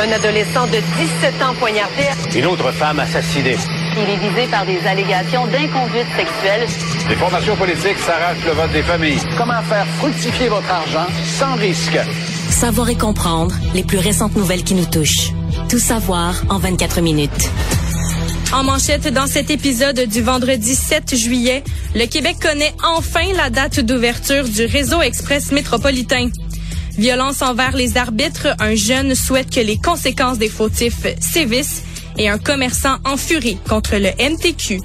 Un adolescent de 17 ans poignardé. Une autre femme assassinée. Il est visé par des allégations d'inconduite sexuelle. Les formations politiques s'arrachent le vote des familles. Comment faire fructifier votre argent sans risque? Savoir et comprendre les plus récentes nouvelles qui nous touchent. Tout savoir en 24 minutes. En manchette dans cet épisode du vendredi 7 juillet, le Québec connaît enfin la date d'ouverture du réseau express métropolitain. Violence envers les arbitres, un jeune souhaite que les conséquences des fautifs sévissent et un commerçant en furie contre le MTQ.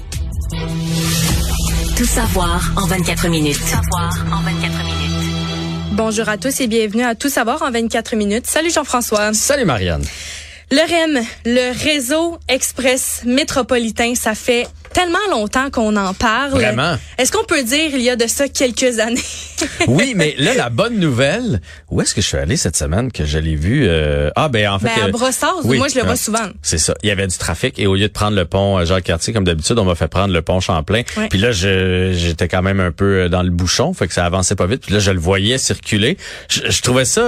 Tout savoir en 24 minutes. Tout savoir en 24 minutes. Bonjour à tous et bienvenue à Tout savoir en 24 minutes. Salut Jean-François. Salut Marianne. Le REM, le réseau express métropolitain, ça fait tellement longtemps qu'on en parle. Vraiment? Est-ce qu'on peut dire il y a de ça quelques années? oui, mais là, la bonne nouvelle, où est-ce que je suis allé cette semaine que je l'ai vu? Euh, ah, ben en fait... Ben, à euh, Brossard, moi je le vois souvent. C'est ça. Il y avait du trafic et au lieu de prendre le pont euh, Jacques-Cartier, comme d'habitude, on m'a fait prendre le pont Champlain. Puis là, j'étais quand même un peu dans le bouchon, fait que ça avançait pas vite. Puis là, je le voyais circuler. Je, trouvais ça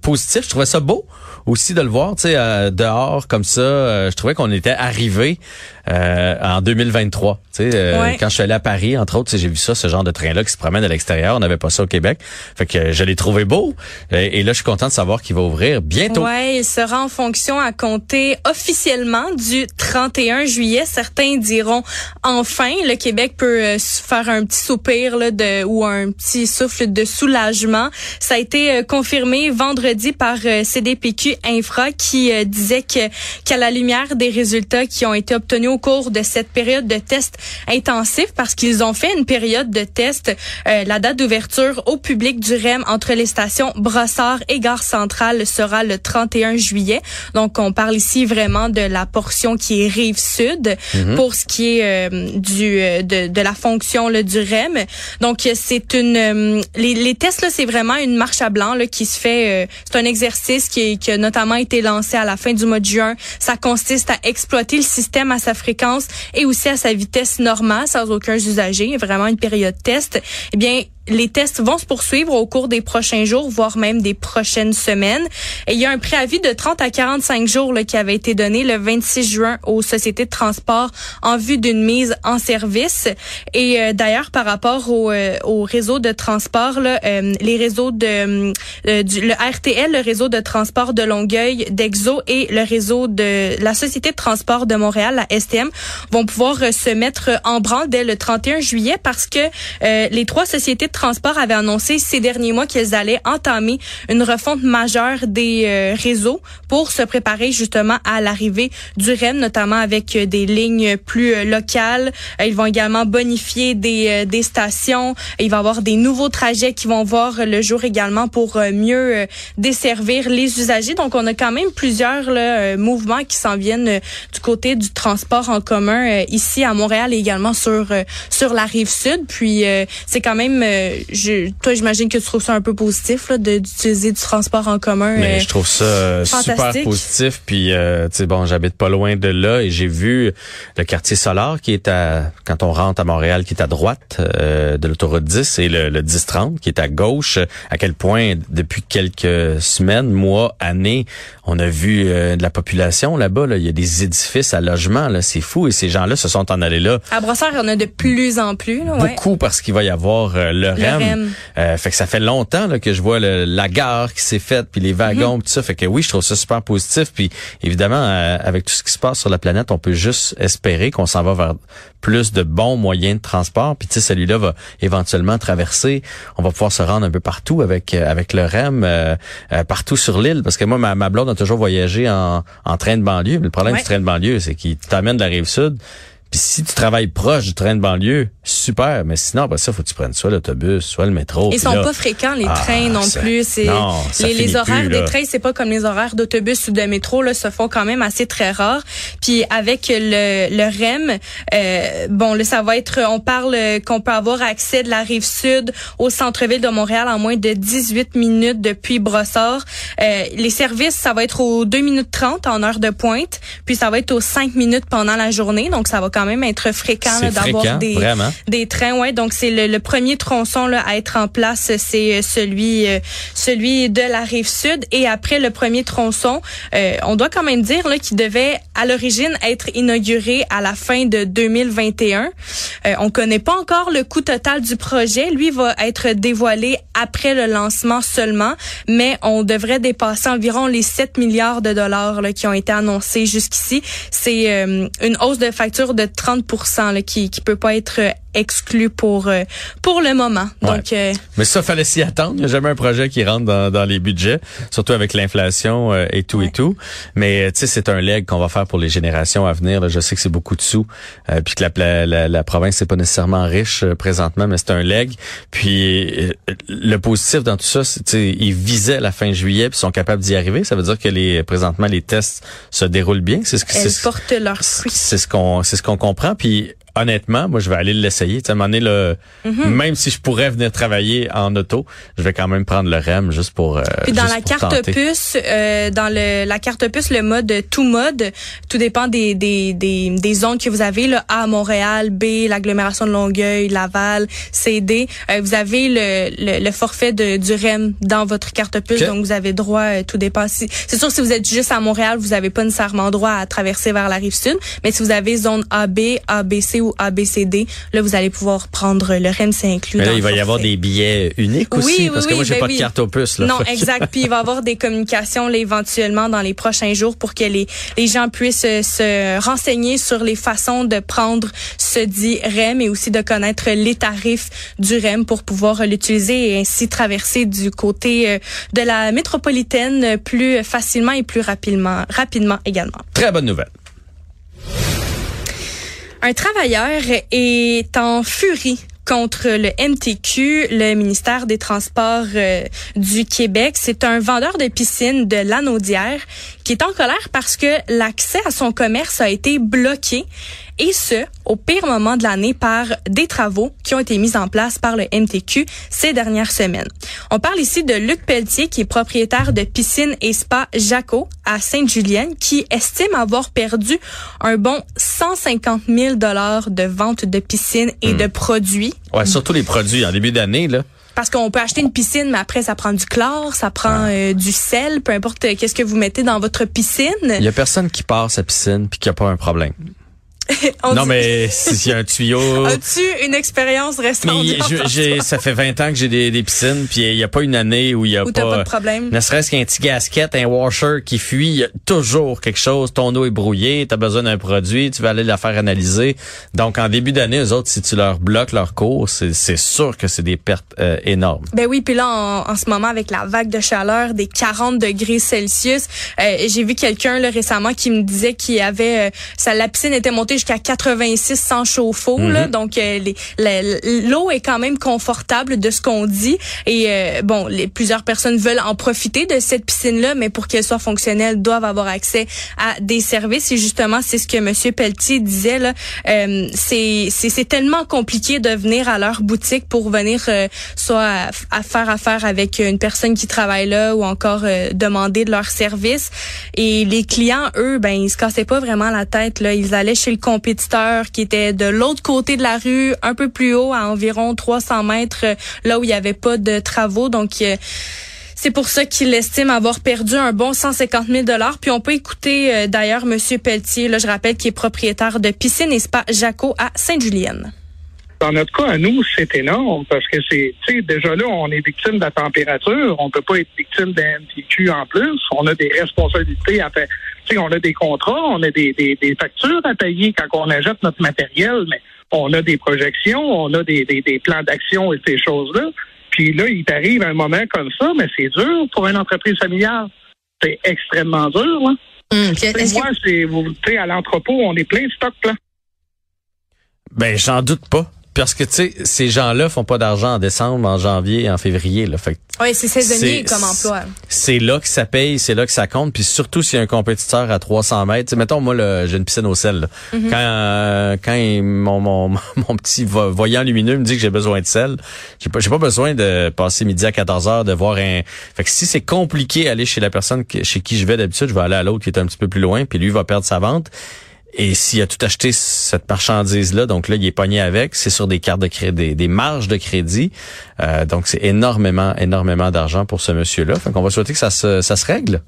positif, je trouvais ça beau aussi de le voir, tu sais, dehors comme ça. je trouvais qu'on était arrivé en 2023. Tu sais, euh, quand je suis allé à Paris, entre autres, j'ai vu ça, ce genre de train-là qui se promène à l'extérieur. On n'avait pas ça au Québec. Fait que je l'ai trouvé beau. Et, là, je suis content de savoir qu'il va ouvrir bientôt. Ouais, il sera en fonction à compter officiellement du 31 juillet. Certains diront enfin. Le Québec peut euh, faire un petit soupir là, de, ou un petit souffle de soulagement. Ça a été euh, confirmé vendredi par CDPQ Infra qui disait que qu'à la lumière des résultats qui ont été obtenus au cours de cette période de test intensif parce qu'ils ont fait une période de test. Euh, la date d'ouverture au public du REM entre les stations Brossard et Gare Centrale sera le 31 juillet. Donc, on parle ici vraiment de la portion qui est rive sud mhm. pour ce qui est euh, du euh, de, de, la fonction là, du REM. Donc, c'est une les, les, tests là, c'est vraiment une marche à blanc là, qui se fait. c'est un exercice qui, qui a notamment été lancé à la fin du mois de juin. Ça consiste à exploiter le système à sa fréquence et aussi à sa vitesse normale sans aucun usager, vraiment une période test. Eh bien, les tests vont se poursuivre au cours des prochains jours, voire même des prochaines semaines. Il y a un préavis de 30 à 45 jours là, qui avait été donné le 26 juin aux sociétés de transport en vue d'une mise en service. Et euh, d'ailleurs, par rapport au, euh, au, réseau de transport, là, euh, les réseaux de du, le RTL, le réseau de transport de Longueuil, d'Exo et le réseau de la société de transport de Montréal, la STM, vont pouvoir se mettre en branle dès le 31 juillet parce que les trois sociétés Transport avait annoncé ces derniers mois qu'elles allaient entamer une refonte majeure des euh, réseaux pour se préparer justement à l'arrivée du REM, notamment avec euh, des lignes plus euh, locales. Ils vont également bonifier des, stations. Il va y avoir des nouveaux trajets qui vont voir le jour également pour mieux desservir les usagers. Donc, on a quand même plusieurs mouvements qui s'en viennent du côté du transport en commun ici à Montréal et également sur sur la rive sud. Puis, c'est quand même je, toi, j'imagine que tu trouves ça un peu positif là, d'utiliser du transport en commun. Mais euh, je trouve ça euh, super positif. Puis, euh, tu sais, bon, j'habite pas loin de là et j'ai vu le quartier Solar qui est à, quand on rentre à Montréal, qui est à droite de l'autoroute 10 et le, le 10-30 qui est à gauche. À quel point, depuis quelques semaines, mois, années, on a vu de la population là-bas. Là. Il y a des édifices à logement. Là, c'est fou. Et ces gens-là se sont en allés là. À Brossard, il y en a de plus en plus. Là, Beaucoup parce qu'il va y avoir le euh, fait que ça fait longtemps là, que je vois la gare qui s'est faite, puis les wagons, mm tout ça. Fait que oui, je trouve ça super positif. Puis évidemment, euh, avec tout ce qui se passe sur la planète, on peut juste espérer qu'on s'en va vers plus de bons moyens de transport. Puis tu sais, celui-là va éventuellement traverser. On va pouvoir se rendre un peu partout avec euh, avec le REM, partout sur l'île. Parce que moi, ma, blonde a toujours voyagé en, en train de banlieue. Mais le problème du train de banlieue, c'est qu'il t'amène de la rive sud. Puis si tu travailles proche du train de banlieue, super. Mais sinon, après ça, faut que tu prennes soit l'autobus, soit le métro. Ils sont pas fréquents, les ah, trains non plus. C'est, les, les horaires des trains, c'est pas comme les horaires d'autobus ou de métro, là, se font quand même assez très rares. Puis avec le, le REM, euh, bon, là, ça va être, on parle qu'on peut avoir accès de la rive sud au centre-ville de Montréal en moins de 18 minutes depuis Brossard. Euh, les services, ça va être aux 2 minutes 30 en heure de pointe, puis ça va être aux 5 minutes pendant la journée. Donc, ça va quand quand même être fréquent d'avoir des, des trains. Ouais, donc c'est le, premier tronçon là, à être en place, c'est euh, celui euh, celui de la rive sud. Et après le premier tronçon, euh, on doit quand même dire qu'il devait à l'origine être inauguré à la fin de 2021. Euh, on connaît pas encore le coût total du projet. Lui va être dévoilé après le lancement seulement, mais on devrait dépasser environ les 7 milliards de dollars là, qui ont été annoncés jusqu'ici. C'est euh, une hausse de facture de 30% là, qui qui peut pas être exclu pour euh, pour le moment. Donc, euh, mais ça fallait s'y attendre. Il n'y a jamais un projet qui rentre dans, dans les budgets, surtout avec l'inflation euh, et tout et tout. Mais tu sais, c'est un leg qu'on va faire pour les générations à venir. Là. Je sais que c'est beaucoup de sous, puis que la, la, la, province n'est pas nécessairement riche présentement, mais c'est un leg. Puis le positif dans tout ça, c'est ils visaient la fin juillet, puis sont capables d'y arriver. Ça veut dire que les présentement les tests se déroulent bien. C'est ce que c'est. leurs C'est ce qu'on c'est ce qu'on comprend. Puis honnêtement, moi, je vais aller l'essayer. Tu sais, là, mhm. même si je pourrais venir travailler en auto, je vais quand même prendre le REM juste pour. Euh, Puis dans la carte puce, euh, dans le la carte puce, le mode tout mode, tout dépend des des des, des zones que vous avez. Là, A Montréal, B l'agglomération de Longueuil, Laval, C D. Euh, vous avez le, le, forfait de, du REM dans votre carte puce, donc vous avez droit. Euh, tout dépend. C'est sûr si vous êtes juste à Montréal, vous avez pas nécessairement droit à traverser vers la rive sud. Mais si vous avez zone AB, ABC ou ABCD, là, vous allez pouvoir prendre le REM, c'est inclus. Mais là, il va y avoir des billets uniques aussi, parce que moi, j'ai ben pas de carte opus. Là. Non, exact. Puis il va y avoir des communications là, éventuellement dans les prochains jours pour que les, les gens puissent euh, se renseigner sur les façons de prendre ce dit REM et aussi de connaître les tarifs du REM pour pouvoir l'utiliser et ainsi traverser du côté euh, de la métropolitaine plus facilement et plus rapidement, rapidement également. Très bonne nouvelle. Un travailleur est en furie contre le MTQ, le ministère des Transports euh, du Québec. C'est un vendeur de piscine de Lanaudière qui est en colère parce que l'accès à son commerce a été bloqué et ce, au pire moment de l'année par des travaux qui ont été mis en place par le MTQ ces dernières semaines. On parle ici de Luc Pelletier, qui est propriétaire de piscine et spa Jaco à Sainte-Julienne, qui estime avoir perdu un bon 150 000 dollars de vente de piscine et hmm. de produits. Ouais, surtout les produits en début d'année, là. Parce qu'on peut acheter une piscine, mais après, ça prend du chlore, ça prend euh, du sel, peu importe euh, qu'est-ce que vous mettez dans votre piscine. Il y a personne qui part sa piscine puis qui a pas un problème. non, mais s'il y a un tuyau. As-tu une expérience j'ai, ça fait 20 ans que j'ai des, des piscines, puis il n'y a pas une année où il y a pas, pas de problème? Ne serait-ce qu'un petit gasket, un washer qui fuit, il y a toujours quelque chose. Ton eau est brouillée, tu as besoin d'un produit, tu vas aller la faire analyser. Donc, en début d'année, eux autres, si tu leur bloques leur cours, c'est, sûr que c'est des pertes euh, énormes. Ben oui, puis là, en, ce moment, avec la vague de chaleur des 40 degrés Celsius, euh, j'ai vu quelqu'un récemment qui me disait qu'il avait... Euh, la piscine était montée jusqu'à 86 sans chauffe-eau. Mhm. Donc, euh, l'eau est quand même confortable de ce qu'on dit. Et euh, bon, les, plusieurs personnes veulent en profiter de cette piscine-là, mais pour qu'elle soit fonctionnelle, doivent avoir accès à des services. Et justement, c'est ce que Monsieur Pelletier disait. Là, euh, c'est tellement compliqué de venir à leur boutique pour venir soit à, faire affaire avec une personne qui travaille là ou encore demander de leur service. Et les clients, eux, ben ils se cassaient pas vraiment la tête. Là, ils allaient chez le compétiteur qui était de l'autre côté de la rue, un peu plus haut, à environ 300 mètres, euh, là où il n'y avait pas de travaux. Donc, euh, c'est pour ça qu'il estime avoir perdu un bon 150 000 dollars. Puis on peut écouter euh, d'ailleurs Monsieur Pelletier, là je rappelle, qui est propriétaire de piscine et spa Jaco à Sainte-Julienne. Dans notre cas, à nous, c'est énorme parce que c'est, tu sais, déjà là, on est victime de la température. On peut pas être victime d'un MTQ en plus. On a des responsabilités à faire on a des contrats, on a des, des, factures à payer quand on achète notre matériel, mais on a des projections, on a des, des plans d'action et ces choses-là. Puis là, il t'arrive un moment comme ça, mais c'est dur pour une entreprise familiale. C'est extrêmement dur. Là. Hum, moi, c'est à l'entrepôt, on est plein de stocks là. Ben, j'en doute pas. Parce que, tu sais, ces gens-là font pas d'argent en décembre, en janvier, en février. Là. Fait oui, c'est saisonnier comme emploi. C'est là que ça paye, c'est là que ça compte. Puis surtout s'il y a un compétiteur à 300 mètres. T'sais, mettons, moi, j'ai une piscine au sel. Mm-hmm. Quand, euh, quand mon, mon, mon, petit voyant lumineux me dit que j'ai besoin de sel, j'ai pas, j'ai pas besoin de passer midi à 14 heures, de voir un... Fait que si c'est compliqué d'aller chez la personne chez qui je vais d'habitude, je vais aller à l'autre qui est un petit peu plus loin, puis lui va perdre sa vente Et s'il a tout acheté cette marchandise-là, donc là, il est pogné avec, c'est sur des cartes de crédit, des marges de crédit. Euh, donc, c'est énormément, énormément d'argent pour ce monsieur-là. Fait qu'on va souhaiter que ça se, ça se règle.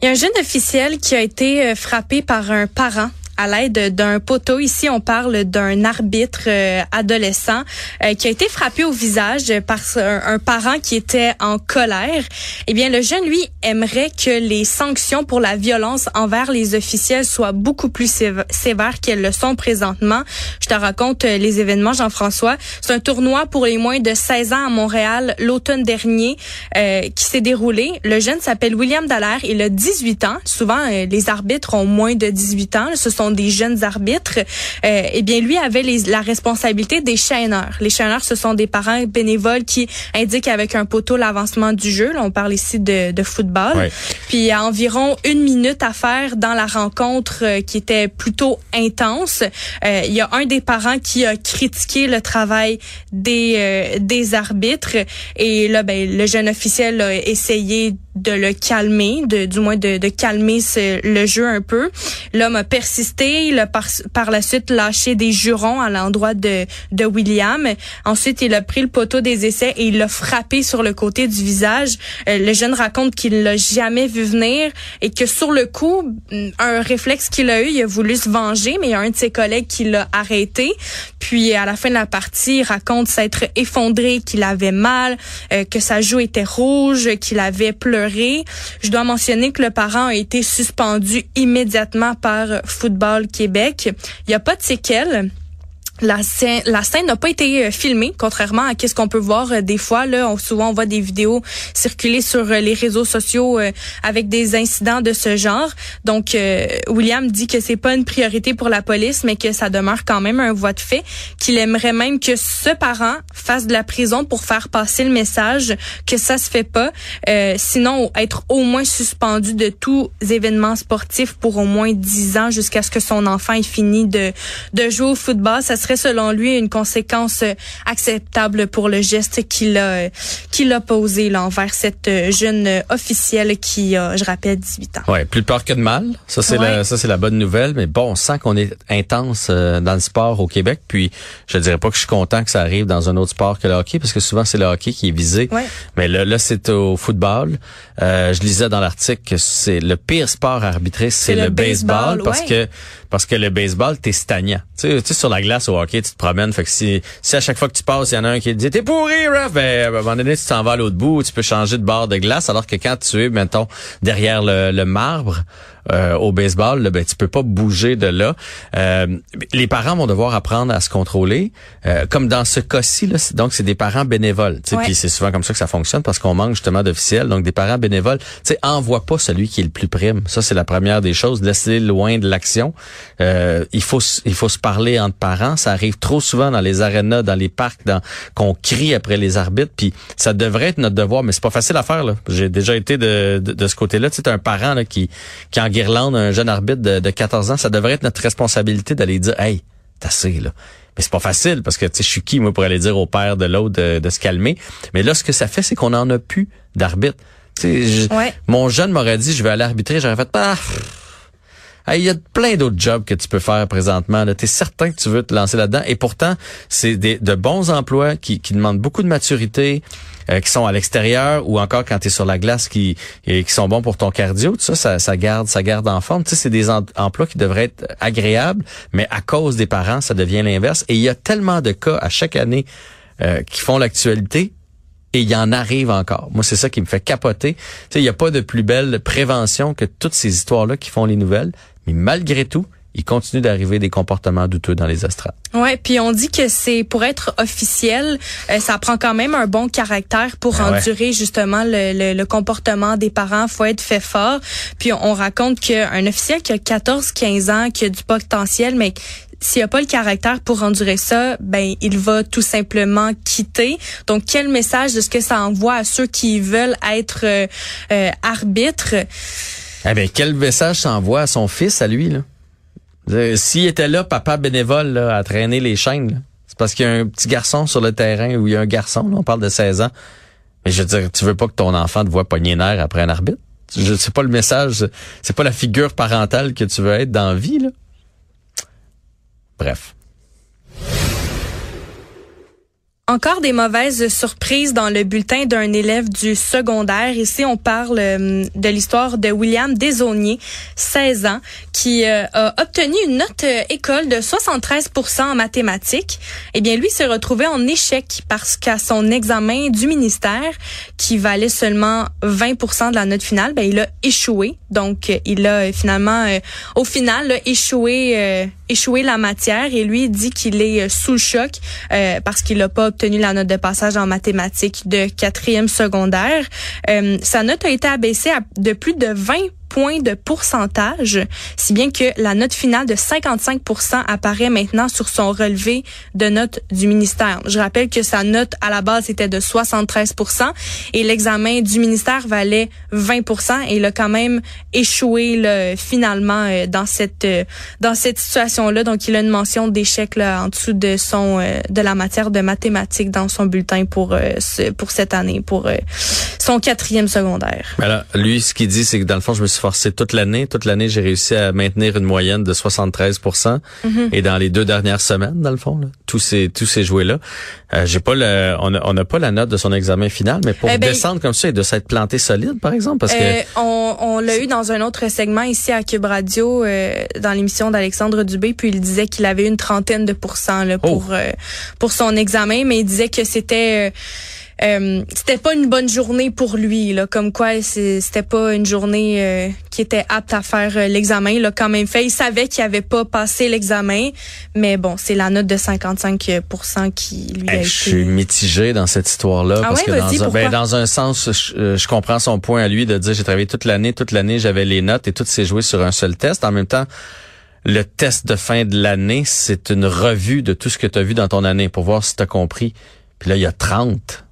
Il y a un jeune officiel qui a été euh, frappé par un parent à l'aide d'un poteau. Ici, on parle d'un arbitre euh, adolescent euh, qui a été frappé au visage par un, parent qui était en colère. Eh bien, le jeune, lui, aimerait que les sanctions pour la violence envers les officiels soient beaucoup plus sévères qu'elles le sont présentement. Je te raconte euh, les événements, Jean-François. C'est un tournoi pour les moins de 16 ans à Montréal l'automne dernier qui s'est déroulé. Le jeune s'appelle William Dallaire. Il a 18 ans. Souvent, les arbitres ont moins de 18 ans. Ce sont des jeunes arbitres, euh, eh bien lui avait la responsabilité des chaîneurs. Les chaîneurs, ce sont des parents bénévoles qui indiquent avec un poteau l'avancement du jeu. Là, on parle ici de, football. Puis il y a environ une minute à faire dans la rencontre euh, qui était plutôt intense. Euh, il y a un des parents qui a critiqué le travail des des arbitres et là, ben, le jeune officiel a essayé de le calmer, de, du moins de, de calmer le jeu un peu. L'homme a persisté, il a par, par, la suite lâché des jurons à l'endroit de, de William. Ensuite, il a pris le poteau des essais et il l'a frappé sur le côté du visage. Euh, le jeune raconte qu'il l'a jamais vu venir et que sur le coup, un réflexe qu'il a eu, il a voulu se venger, mais il y a un de ses collègues qui l'a arrêté. Puis à la fin de la partie, il raconte s'être effondré, qu'il avait mal, euh, que sa joue était rouge, qu'il avait pleuré je dois mentionner que le parent a été suspendu immédiatement par Football Québec. Il n'y a pas de séquelles. La scène, n'a pas été euh, filmée, contrairement à ce qu'on peut voir euh, des fois. Là, on, souvent on voit des vidéos circuler sur euh, les réseaux sociaux avec des incidents de ce genre. Donc, William dit que c'est pas une priorité pour la police, mais que ça demeure quand même un voie de fait. Qu'il aimerait même que ce parent fasse de la prison pour faire passer le message que ça se fait pas. sinon, être au moins suspendu de tous événements sportifs pour au moins 10 ans jusqu'à ce que son enfant ait fini de jouer au football. Selon lui une conséquence euh, acceptable pour le geste qu'il a qu'il a posé là, envers cette euh, jeune officielle qui a, je rappelle, 18 ans. Ouais, plus peur que de mal. Ça c'est la ça c'est la bonne nouvelle. Mais bon, on sent qu'on est intense euh, dans le sport au Québec. Puis je dirais pas que je suis content que ça arrive dans un autre sport que le hockey parce que souvent c'est le hockey qui est visé. Mais là, là c'est au football. Je lisais dans l'article que c'est le pire sport à arbitrer, c'est le, baseball, parce que parce que le baseball t'es stagnant. Tu sais, sur la glace au hockey, tu te promènes. Fait que si, si à chaque fois que tu passes, il y en a un qui te dit T'es pourri, ref, ben, à un moment donné, tu t'en vas à l'autre bout, tu peux changer de bord de glace, alors que quand tu es, mettons, derrière le marbre, euh, au baseball, là, ben tu peux pas bouger de là. Euh, les parents vont devoir apprendre à se contrôler, euh, comme dans ce cas-ci. Là, donc c'est des parents bénévoles. Puis c'est souvent comme ça que ça fonctionne parce qu'on manque justement d'officiels. Donc des parents bénévoles, tu sais, envoie pas celui qui est le plus prime. Ça c'est la première des choses. Laissez loin de l'action. il faut il faut se parler entre parents. Ça arrive trop souvent dans les arénas, dans les parcs, dans qu'on crie après les arbitres. Puis ça devrait être notre devoir, mais c'est pas facile à faire. J'ai déjà été de, de, ce côté-là. Tu sais, un parent là, qui qui en Guirlande, un jeune arbitre de, 14 ans, ça devrait être notre responsabilité d'aller dire, hey, t'as assez, là. Mais c'est pas facile parce que tu sais, je suis qui moi pour aller dire au père de l'autre de, se calmer? Mais là, ce que ça fait, c'est qu'on en a plus d'arbitre. Ouais. Mon jeune m'aurait dit, je vais aller arbitrer, j'aurais fait, pas. Ah, il y a plein d'autres jobs que tu peux faire présentement. Tu es certain que tu veux te lancer là-dedans. Et pourtant, c'est de bons emplois qui, qui demandent beaucoup de maturité, euh, qui sont à l'extérieur ou encore quand tu es sur la glace qui, qui sont bons pour ton cardio. Tout ça, ça, garde, ça garde en forme. Tu sais, c'est des emplois qui devraient être agréables, mais à cause des parents, ça devient l'inverse. Et il y a tellement de cas à chaque année euh, qui font l'actualité et il y en arrive encore. Moi, c'est ça qui me fait capoter. Tu sais, il n'y a pas de plus belle prévention que toutes ces histoires-là qui font les nouvelles. Mais malgré tout, il continue d'arriver des comportements douteux dans les astrales. Ouais, puis on dit que c'est pour être officiel, euh, ça prend quand même un bon caractère pour ah endurer justement le, le, comportement des parents. Faut être fait fort. Puis on, raconte qu'un officiel qui a 14-15 ans, qui a du potentiel, mais s'il a pas le caractère pour endurer ça, ben il va tout simplement quitter. Donc quel message est-ce que ça envoie à ceux qui veulent être euh, euh arbitres? Eh bien, quel message s'envoie à son fils, à lui, là? Euh, s'il était là, papa bénévole, à traîner les chaînes, c'est parce qu'il y a un petit garçon sur le terrain ou il y a un garçon, on parle de 16 ans. Mais je veux dire, tu veux pas que ton enfant te voit pogner nerf après un arbitre? je sais pas le message, c'est pas la figure parentale que tu veux être dans la vie, là. Bref. Encore des mauvaises surprises dans le bulletin d'un élève du secondaire. Ici, on parle euh, de l'histoire de William Desaunier, 16 ans, qui euh, a obtenu une note euh, école de 73% en mathématiques. Eh bien, lui s'est retrouvé en échec parce qu'à son examen du ministère, qui valait seulement 20% de la note finale, ben, il a échoué. Donc, il a finalement, au final, échoué, échoué la matière et lui dit qu'il est sous le choc parce qu'il n'a pas obtenu la note de passage en mathématiques de quatrième secondaire. Euh, sa note a été abaissée à de plus de 20 points de pourcentage, si bien que la note finale de 55 apparaît maintenant sur son relevé de notes du ministère. Je rappelle que sa note à la base était de 73% et l'examen du ministère valait 20 et il a quand même échoué là, finalement euh, dans cette euh, dans cette situation-là. Donc il a une mention d'échec là en dessous de son euh, de la matière de mathématiques dans son bulletin pour pour cette année pour son quatrième secondaire. Alors, lui, ce qu'il dit, c'est que dans le fond, je me suis forcé toute l'année. Toute l'année, j'ai réussi à maintenir une moyenne de 73 mhm. Et dans les deux dernières semaines, dans le fond, là, tous ces tous ces jouets-là, euh, j'ai pas le, on n'a pas la note de son examen final, mais pour eh ben, descendre comme ça et de s'être planté solide, par exemple, parce que euh, on, on l'a eu dans un autre segment ici à Cube Radio, euh, dans l'émission d'Alexandre Dubé, puis il disait qu'il avait une trentaine de pourcents là, pour oh. pour son examen, mais il disait que c'était euh, c'était pas une bonne journée pour lui là. Comme quoi c'était pas une journée euh, qui était apte à faire euh, l'examen il quand même fait il savait qu'il avait pas passé l'examen. Mais bon c'est la note de 55% qui lui a été... je suis mitigé dans cette histoire là ah parce que dans un, ben, dans un sens je, je, comprends son point à lui de dire j'ai travaillé toute l'année toute l'année j'avais les notes et tout s'est joué sur un seul test. En même temps le test de fin de l'année, c'est une revue de tout ce que tu as vu dans ton année. Pour voir si tu as compris. Puis là, il y a 30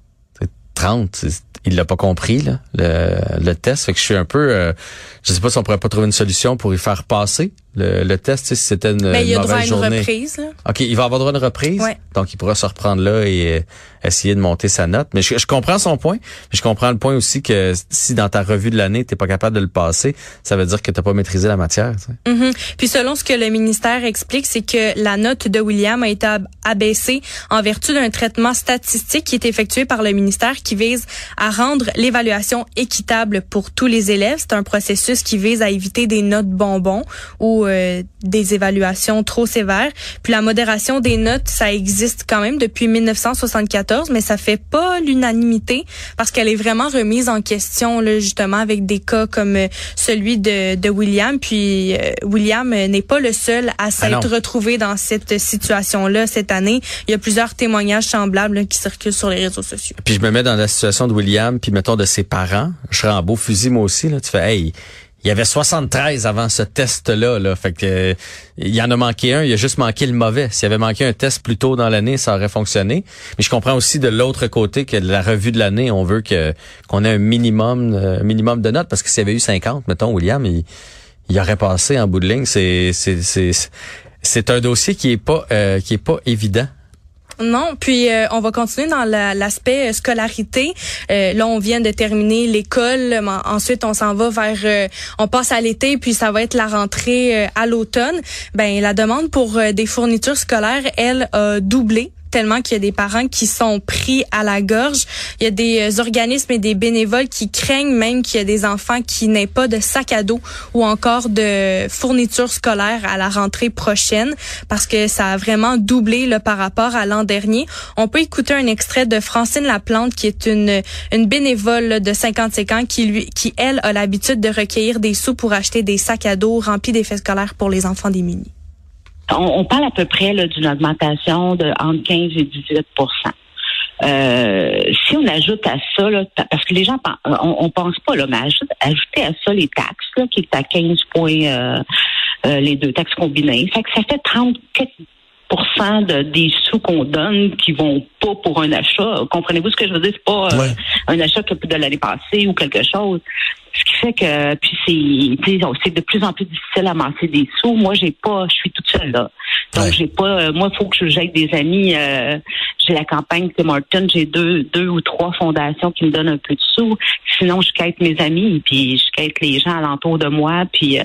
30. Il l'a pas compris là, le, test. Fait que je suis un peu, euh, je sais pas si on pourrait pas trouver une solution pour y faire passer le, le test. Si c'était une, Mais il y a droit une reprise. Là. Ok, il va avoir droit à une reprise. Donc il pourra se reprendre là et euh, essayer de monter sa note. Mais je, comprends son point. Mais je comprends le point aussi que si dans ta revue de l'année t'es pas capable de le passer, ça veut dire que t'as pas maîtrisé la matière. Mm-hmm. Puis selon ce que le ministère explique, c'est que la note de William a été abaissée en vertu d'un traitement statistique qui est effectué par le ministère qui vise à rendre l'évaluation équitable pour tous les élèves. C'est un processus qui vise à éviter des notes bonbons ou euh, des évaluations trop sévères. Puis la modération des notes, ça existe quand même depuis 1974, mais ça fait pas l'unanimité parce qu'elle est vraiment remise en question là, justement avec des cas comme euh, celui de, de William. Puis euh, William n'est pas le seul à ah s'être retrouvé dans cette situation-là cette année. Il y a plusieurs témoignages semblables qui circulent sur les réseaux sociaux. Puis je me mets dans la situation de William, puis mettons de ses parents. Je serais en beau fusil moi aussi. Là. Tu fais, hey, il y avait 73 avant ce test-là. Là. Fait que il y en a manqué un, il a juste manqué le mauvais. S'il y avait manqué un test plus tôt dans l'année, ça aurait fonctionné. Mais je comprends aussi de l'autre côté que la revue de l'année, on veut qu'on ait un minimum euh, minimum de notes parce que s'il y avait eu 50, mettons, William, il, il aurait passé en bout de ligne. C'est un dossier qui est pas euh, qui est pas évident non, puis euh, on va continuer dans l'aspect euh, scolarité. Euh, là, on vient de terminer l'école. Ensuite, on s'en va vers, on passe à l'été, puis ça va être la rentrée à l'automne. Ben, la demande pour des fournitures scolaires, elle, a doublé tellement qu'il y a des parents qui sont pris à la gorge. Il y a des euh, organismes et des bénévoles qui craignent même qu'il y ait des enfants qui n'aient pas de sac à dos ou encore de fournitures scolaires à la rentrée prochaine parce que ça a vraiment doublé par rapport à l'an dernier. On peut écouter un extrait de Francine Laplante qui est une une bénévole de 55 ans qui lui qui elle a l'habitude de recueillir des sous pour acheter des sacs à dos remplis d'effets scolaires pour les enfants démunis. On, parle à peu près d'une augmentation de entre 15 et 18% euh, si on ajoute à ça, parce que les gens on, pense pas, là, mais ajouter à ça les taxes, qui est à 15 points euh, euh, les deux taxes combinées. Fait que ça fait 34 de, des sous qu'on donne qui vont pas pour un achat. Comprenez-vous ce que je veux dire? C'est pas un achat que de l'année passée ou quelque chose. Ce qui fait que puis c'est c'est de plus en plus difficile à amasser des sous. Moi, j'ai pas, je suis toute seule là. Donc, j'ai pas, euh, moi, il faut que j'aide des amis. Euh, j'ai la campagne Tim Martin, j'ai deux, deux ou trois fondations qui me donnent un peu de sous. Sinon, je quête mes amis, puis je quête les gens alentour de moi. Puis, euh,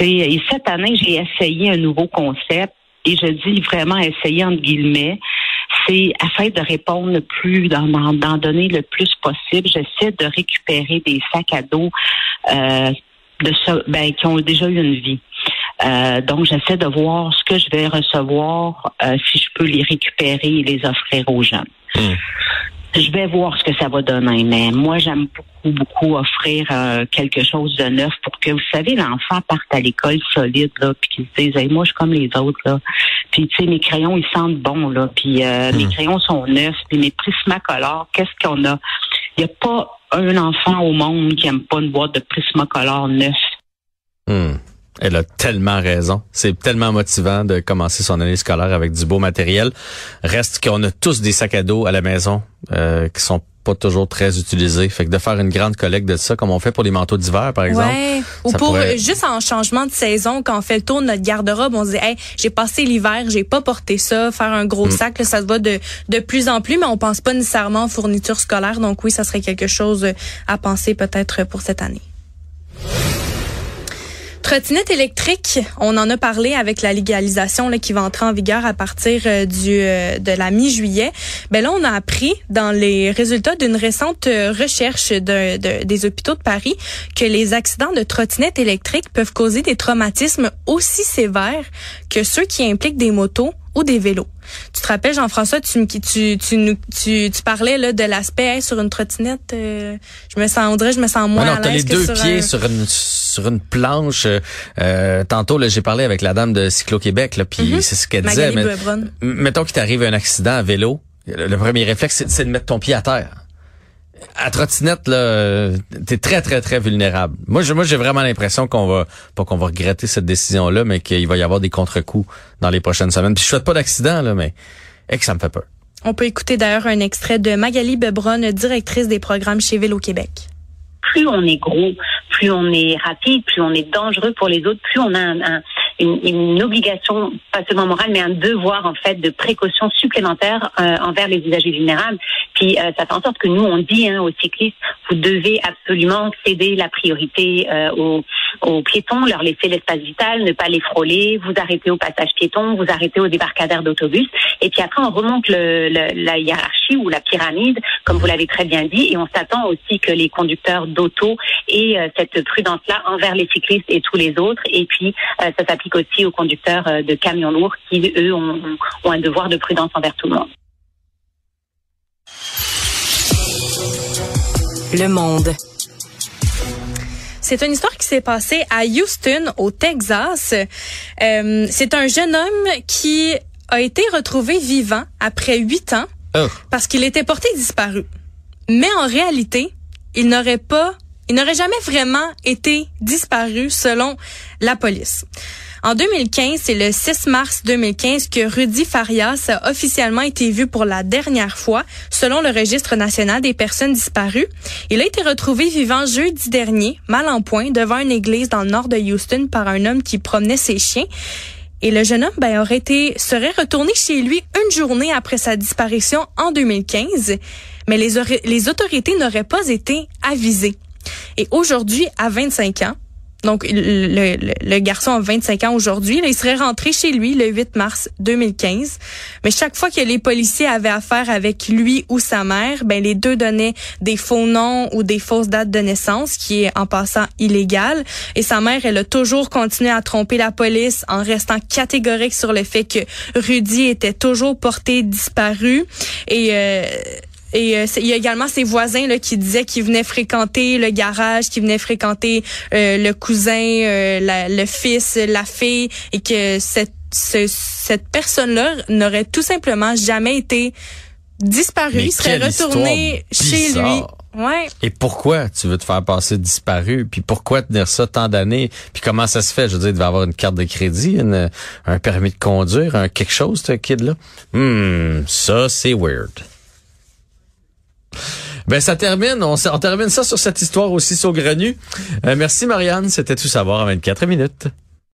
et cette année, j'ai essayé un nouveau concept. Et je dis vraiment essayer entre guillemets c'est afin de répondre le plus, d'en donner le plus possible. J'essaie de récupérer des sacs à dos euh, de ben, qui ont déjà eu une vie. Euh, donc, j'essaie de voir ce que je vais recevoir, euh, si je peux les récupérer et les offrir aux jeunes. Hmm. Je vais voir ce que ça va donner, mais moi, j'aime beaucoup, beaucoup offrir euh, quelque chose de neuf pour que, vous savez, l'enfant parte à l'école solide, là, puis qu'il se dise, hey, moi, je suis comme les autres, là. Puis, tu sais, mes crayons, ils sentent bon, là, puis euh, mes hmm. crayons sont neufs, puis mes prismacolores, qu'est-ce qu'on a? Il n'y a pas un enfant au monde qui aime pas une boîte de prismacolores neuf. Hmm. Elle a tellement raison. C'est tellement motivant de commencer son année scolaire avec du beau matériel. Reste qu'on a tous des sacs à dos à la maison euh, qui sont pas toujours très utilisés. Fait que de faire une grande collecte de ça, comme on fait pour les manteaux d'hiver, par exemple. Ouais. Ou pour juste en changement de saison, quand on fait le tour de notre garde-robe, on se dit, hey, j'ai passé l'hiver, j'ai pas porté ça, faire un gros mm. sac, ça se va de, de plus en plus, mais on pense pas nécessairement aux fournitures scolaires. Donc oui, ça serait quelque chose à penser peut-être pour cette année. Trottinette électrique, on en a parlé avec la légalisation là, qui va entrer en vigueur à partir euh, du euh, de la mi-juillet. Ben là, on a appris dans les résultats d'une récente euh, recherche de, des hôpitaux de Paris que les accidents de trottinette électrique peuvent causer des traumatismes aussi sévères que ceux qui impliquent des motos ou des vélos. Tu te rappelles, Jean-François, tu, tu, tu, tu, tu parlais là, de l'aspect sur une trottinette. je me sens, on dirait, je me sens moins à l'aise les deux pieds sur une sur une planche. Euh, tantôt, j'ai parlé avec la dame de Cyclo-Québec, puis mm-hmm. c'est ce qu'elle disait. Mais, mettons qu'il t'arrive un accident à vélo, le premier réflexe, c'est de mettre ton pied à terre. À trottinette, là, t'es très, très, très vulnérable. Moi, j'ai, moi, j'ai vraiment l'impression qu'on va, pas qu'on va regretter cette décision-là, mais qu'il va y avoir des contre-coups dans les prochaines semaines. Puis je souhaite pas d'accident, là, mais, et que ça me fait peur. On peut écouter d'ailleurs un extrait de Magali Bebron, directrice des programmes chez Vélo Québec. Plus on est gros, plus on est rapide, plus on est dangereux pour les autres, plus on a un, une, une, obligation, pas seulement morale, mais un devoir en fait de précaution supplémentaire euh, envers les usagers vulnérables. Puis euh, ça fait en sorte que nous, on dit hein, aux cyclistes, vous devez absolument céder la priorité euh, aux, aux, piétons, leur laisser l'espace vital, ne pas les frôler, vous arrêtez au passage piéton, vous arrêtez au débarcadère d'autobus. Et puis après, on remonte la hiérarchie ou la pyramide, comme vous l'avez très bien dit, et on s'attend aussi que les conducteurs d'auto aient cette prudence-là envers les cyclistes et tous les autres. Et puis, ça s'applique aussi aux conducteurs euh, de camions lourds qui, eux, ont un devoir de prudence envers tout le monde. Le monde. C'est une histoire qui s'est passée à Houston, au Texas. Euh, c'est un jeune homme qui a été retrouvé vivant après huit ans oh. parce qu'il était porté disparu. Mais en réalité, il n'aurait pas, il n'aurait jamais vraiment été disparu selon la police. En 2015, c'est le 6 mars 2015 que Rudy Farias a officiellement été vu pour la dernière fois, selon le registre national des personnes disparues. Il a été retrouvé vivant jeudi dernier, mal en point, devant une église dans le nord de Houston par un homme qui promenait ses chiens. Et le jeune homme ben, aurait été, serait retourné chez lui une journée après sa disparition en 2015, mais les, les autorités n'auraient pas été avisées. Et aujourd'hui, à 25 ans, donc, le, le, garçon a 25 ans aujourd'hui. Il serait rentré chez lui le 8 mars 2015. Mais chaque fois que les policiers avaient affaire avec lui ou sa mère, ben les deux donnaient des faux noms ou des fausses dates de naissance, qui est en passant illégal. Et sa mère, elle a toujours continué à tromper la police en restant catégorique sur le fait que Rudy était toujours porté disparu. Et euh, et euh, il y a également ses voisins là, qui disaient qu'ils venaient fréquenter le garage, qu'ils venaient fréquenter euh, le cousin, euh, le fils, la fille, et que cette, cette personne-là n'aurait tout simplement jamais été disparue. il serait retourné chez lui. Ouais. Et pourquoi tu veux te faire passer disparu? Puis pourquoi tenir ça tant d'années? Puis comment ça se fait? Je veux dire, il devait avoir une carte de crédit, un permis de conduire, un quelque chose, ce kid-là. Hmm, ça, c'est weird. Ben ça termine, on, termine ça sur cette histoire aussi saugrenue. Euh, merci Marianne, c'était tout savoir en 24 minutes.